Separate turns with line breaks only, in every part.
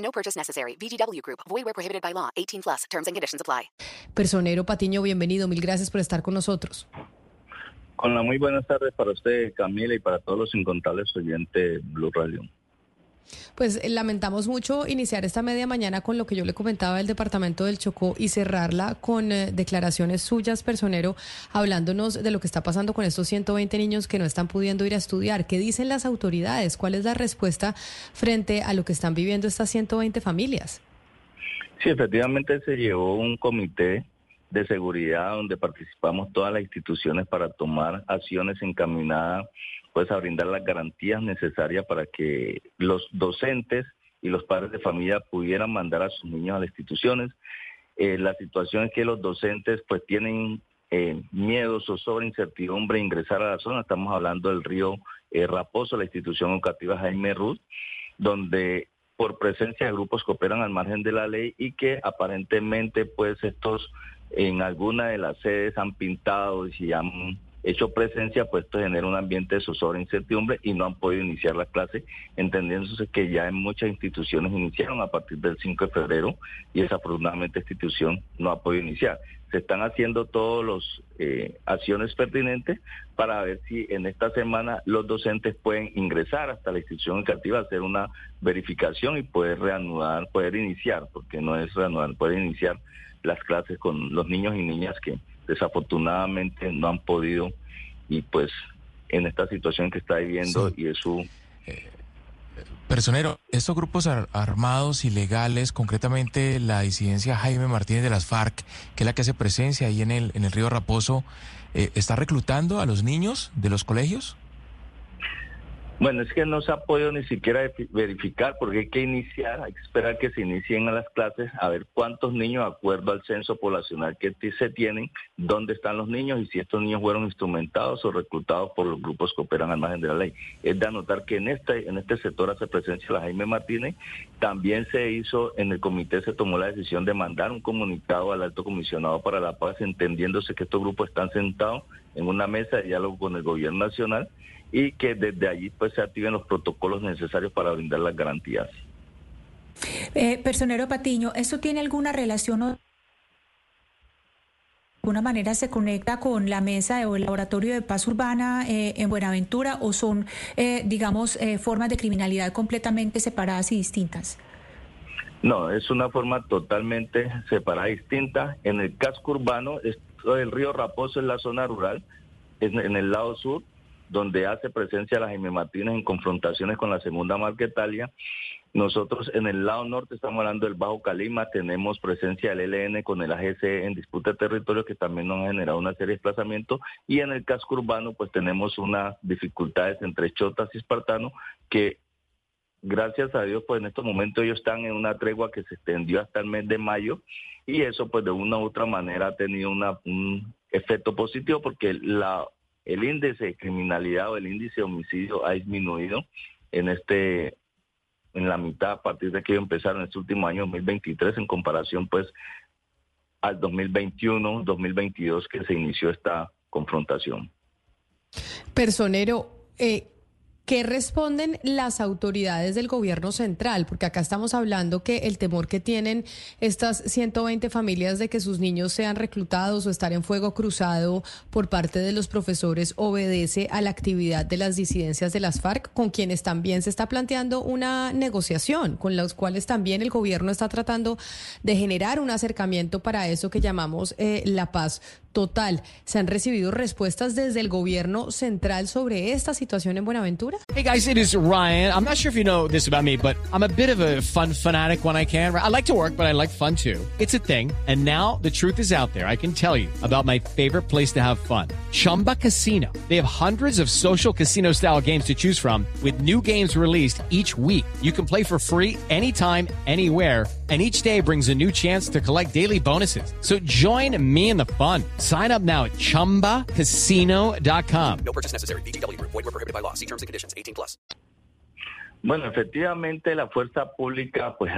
No purchase necessary. VGW Group. Void where prohibited by law. 18 plus. Terms and conditions apply.
Personero Patiño, bienvenido. Mil gracias por estar con nosotros.
Con la muy buenas tardes para usted, Camila, y para todos los incontables oyentes Blue Radio.
Pues eh, lamentamos mucho iniciar esta media mañana con lo que yo le comentaba del departamento del Chocó y cerrarla con eh, declaraciones suyas, personero, hablándonos de lo que está pasando con estos 120 niños que no están pudiendo ir a estudiar. ¿Qué dicen las autoridades? ¿Cuál es la respuesta frente a lo que están viviendo estas 120 familias?
Sí, efectivamente se llevó un comité de seguridad donde participamos todas las instituciones para tomar acciones encaminadas pues a brindar las garantías necesarias para que los docentes y los padres de familia pudieran mandar a sus niños a las instituciones. Eh, la situación es que los docentes pues tienen eh, miedos o sobre incertidumbre de ingresar a la zona. Estamos hablando del río eh, Raposo, la institución educativa Jaime Ruth, donde por presencia de grupos que operan al margen de la ley y que aparentemente pues estos en alguna de las sedes han pintado y se han hecho presencia, pues esto genera un ambiente de zozobra incertidumbre y no han podido iniciar la clase, entendiéndose que ya en muchas instituciones iniciaron a partir del 5 de febrero y desafortunadamente esta institución no ha podido iniciar. Se están haciendo todas las eh, acciones pertinentes para ver si en esta semana los docentes pueden ingresar hasta la institución educativa, hacer una verificación y poder reanudar, poder iniciar, porque no es reanudar, poder iniciar las clases con los niños y niñas que desafortunadamente no han podido y pues en esta situación que está viviendo y es su...
Eh, personero, estos grupos armados ilegales, concretamente la disidencia Jaime Martínez de las FARC, que es la que hace presencia ahí en el, en el río Raposo, eh, ¿está reclutando a los niños de los colegios?
Bueno, es que no se ha podido ni siquiera verificar porque hay que iniciar, hay que esperar que se inicien a las clases a ver cuántos niños, de acuerdo al censo poblacional que se tienen, dónde están los niños y si estos niños fueron instrumentados o reclutados por los grupos que operan al margen de la ley. Es de anotar que en este, en este sector hace presencia la Jaime Martínez. También se hizo, en el comité se tomó la decisión de mandar un comunicado al alto comisionado para la paz, entendiéndose que estos grupos están sentados en una mesa de diálogo con el gobierno nacional y que desde allí pues se activen los protocolos necesarios para brindar las garantías.
Eh, personero Patiño, ¿esto tiene alguna relación o de alguna manera se conecta con la mesa o el laboratorio de paz urbana eh, en Buenaventura o son, eh, digamos, eh, formas de criminalidad completamente separadas y distintas?
No, es una forma totalmente separada y distinta. En el casco urbano, el río Raposo es la zona rural, en el lado sur, donde hace presencia la Jaime Martínez en confrontaciones con la segunda Marquetalia. Nosotros en el lado norte estamos hablando del Bajo Calima, tenemos presencia del ELN con el AGC en disputa de territorio que también nos ha generado una serie de desplazamientos y en el casco urbano pues tenemos unas dificultades entre chotas y espartanos que gracias a Dios pues en estos momentos ellos están en una tregua que se extendió hasta el mes de mayo y eso pues de una u otra manera ha tenido una, un efecto positivo porque la el índice de criminalidad o el índice de homicidio ha disminuido en este en la mitad a partir de que empezaron este último año 2023 en comparación pues al 2021, 2022 que se inició esta confrontación.
Personero, eh, ¿Qué responden las autoridades del gobierno central? Porque acá estamos hablando que el temor que tienen estas 120 familias de que sus niños sean reclutados o estar en fuego cruzado por parte de los profesores obedece a la actividad de las disidencias de las FARC, con quienes también se está planteando una negociación, con los cuales también el gobierno está tratando de generar un acercamiento para eso que llamamos eh, la paz total. ¿Se han recibido respuestas desde el gobierno central sobre esta situación en Buenaventura?
Hey guys, it is Ryan. I'm not sure if you know this about me, but I'm a bit of a fun fanatic when I can. I like to work, but I like fun too. It's a thing. And now the truth is out there. I can tell you about my favorite place to have fun. Chumba Casino. They have hundreds of social casino style games to choose from with new games released each week. You can play for free anytime, anywhere and each day brings a new chance to collect daily bonuses. So join me in the fun. Sign up now at ChumbaCasino.com.
No purchase necessary. BGW. Void were prohibited by law. See terms and conditions. 18 plus.
Bueno, efectivamente la fuerza pública pues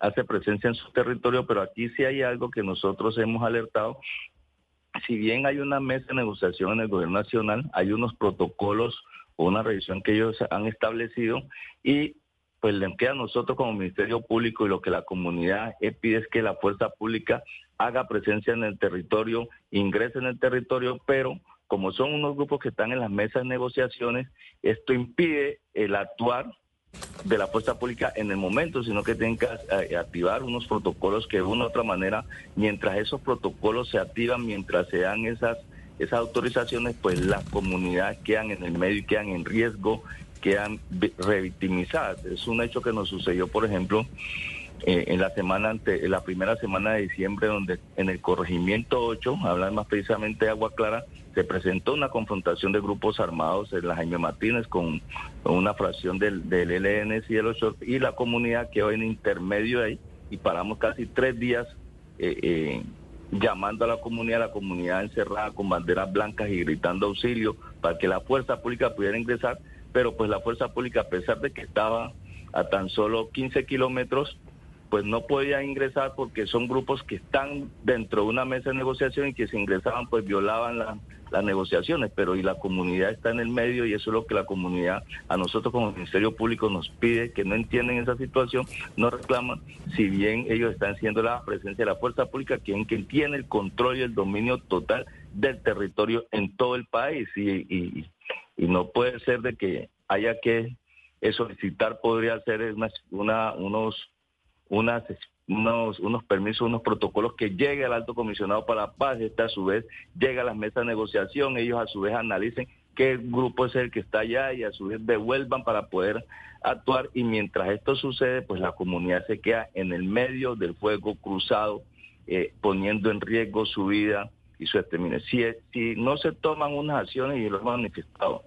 hace presencia en su territorio, pero aquí sí hay algo que nosotros hemos alertado. Si bien hay una mesa de negociación en el gobierno nacional, hay unos protocolos o una revisión que ellos han establecido y pues le queda a nosotros como Ministerio Público y lo que la comunidad pide es que la fuerza pública haga presencia en el territorio, ingrese en el territorio, pero como son unos grupos que están en las mesas de negociaciones, esto impide el actuar de la fuerza pública en el momento, sino que tienen que eh, activar unos protocolos que de una u otra manera, mientras esos protocolos se activan, mientras se dan esas esas autorizaciones, pues las comunidades quedan en el medio y quedan en riesgo quedan revictimizadas. Es un hecho que nos sucedió, por ejemplo, eh, en la semana ante, en la primera semana de diciembre, donde en el corregimiento 8, hablan más precisamente de Agua Clara, se presentó una confrontación de grupos armados en la Jaime Martínez con, una fracción del, del LN y, el y la comunidad quedó en intermedio ahí y paramos casi tres días eh, eh, llamando a la comunidad, la comunidad encerrada con banderas blancas y gritando auxilio para que la fuerza pública pudiera ingresar pero pues la fuerza pública, a pesar de que estaba a tan solo 15 kilómetros, pues no podía ingresar porque son grupos que están dentro de una mesa de negociación y que si ingresaban pues violaban las negociaciones, pero y la comunidad está en el medio y eso es lo que la comunidad a nosotros como Ministerio Público nos pide, que no entienden esa situación, no reclaman, si bien ellos están siendo la presencia de la fuerza pública, quien, quien tiene el control y el dominio total del territorio en todo el país y, y, y no puede ser de que haya que solicitar, podría ser una, unos, unas, unos, unos permisos, unos protocolos que llegue al alto comisionado para la paz, este a su vez llega a las mesas de negociación, ellos a su vez analicen qué grupo es el que está allá y a su vez devuelvan para poder actuar y mientras esto sucede, pues la comunidad se queda en el medio del fuego cruzado, eh, poniendo en riesgo su vida y su exterminación. Si, si no se toman unas acciones, y lo hemos manifestado,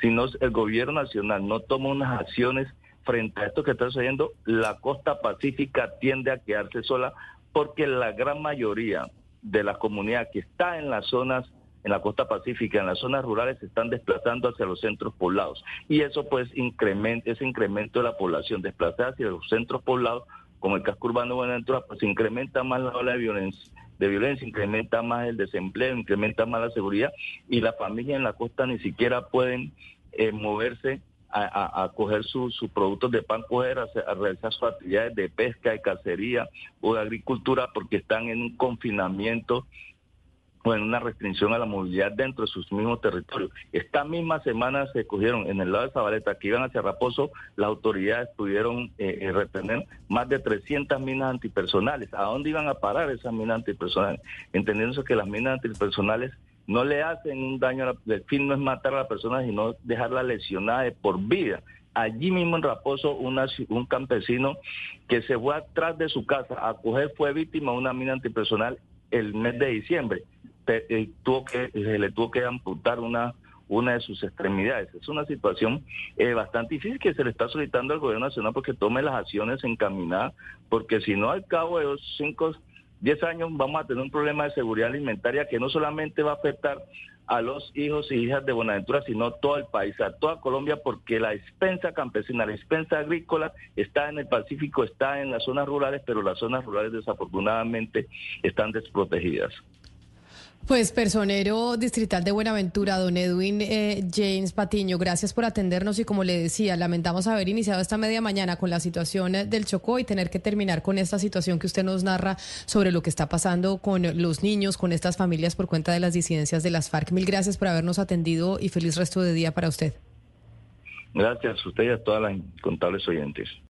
si no, el gobierno nacional no toma unas acciones frente a esto que está sucediendo, la costa pacífica tiende a quedarse sola porque la gran mayoría de la comunidad que está en las zonas en la costa pacífica, en las zonas rurales, se están desplazando hacia los centros poblados. Y eso pues incrementa, ese incremento de la población desplazada hacia los centros poblados, como el casco urbano Buenaventura, pues incrementa más la ola de violencia, de violencia, incrementa más el desempleo, incrementa más la seguridad y las familias en la costa ni siquiera pueden eh, moverse a, coger sus productos de pan coger, a, realizar sus actividades de pesca, de cacería o de agricultura porque están en un confinamiento o en una restricción a la movilidad dentro de sus mismos territorios. Esta misma semana se cogieron en el lado de Zabaleta, que iban hacia Raposo, las autoridades pudieron eh, eh, retener más de 300 minas antipersonales. ¿A dónde iban a parar esas minas antipersonales? Entendiendo que las minas antipersonales no le hacen un daño, el fin no es matar a la persona, sino dejarla lesionada de por vida allí mismo en Raposo un campesino que se fue atrás de su casa a coger fue víctima de una mina antipersonal el mes de diciembre. Eh, tuvo que, se le tuvo que amputar una, una de sus extremidades. Es una situación eh, bastante difícil que se le está solicitando al gobierno nacional porque tome las acciones encaminadas, porque si no al cabo de los cinco, diez años vamos a tener un problema de seguridad alimentaria que no solamente va a afectar a los hijos y hijas de Buenaventura, sino todo el país, a toda Colombia, porque la expensa campesina, la expensa agrícola está en el Pacífico, está en las zonas rurales, pero las zonas rurales desafortunadamente están desprotegidas.
Pues personero distrital de Buenaventura, don Edwin eh, James Patiño, gracias por atendernos y como le decía, lamentamos haber iniciado esta media mañana con la situación eh, del Chocó y tener que terminar con esta situación que usted nos narra sobre lo que está pasando con los niños, con estas familias por cuenta de las disidencias de las FARC. Mil gracias por habernos atendido y feliz resto de día para usted.
Gracias a usted y a todas las contables oyentes.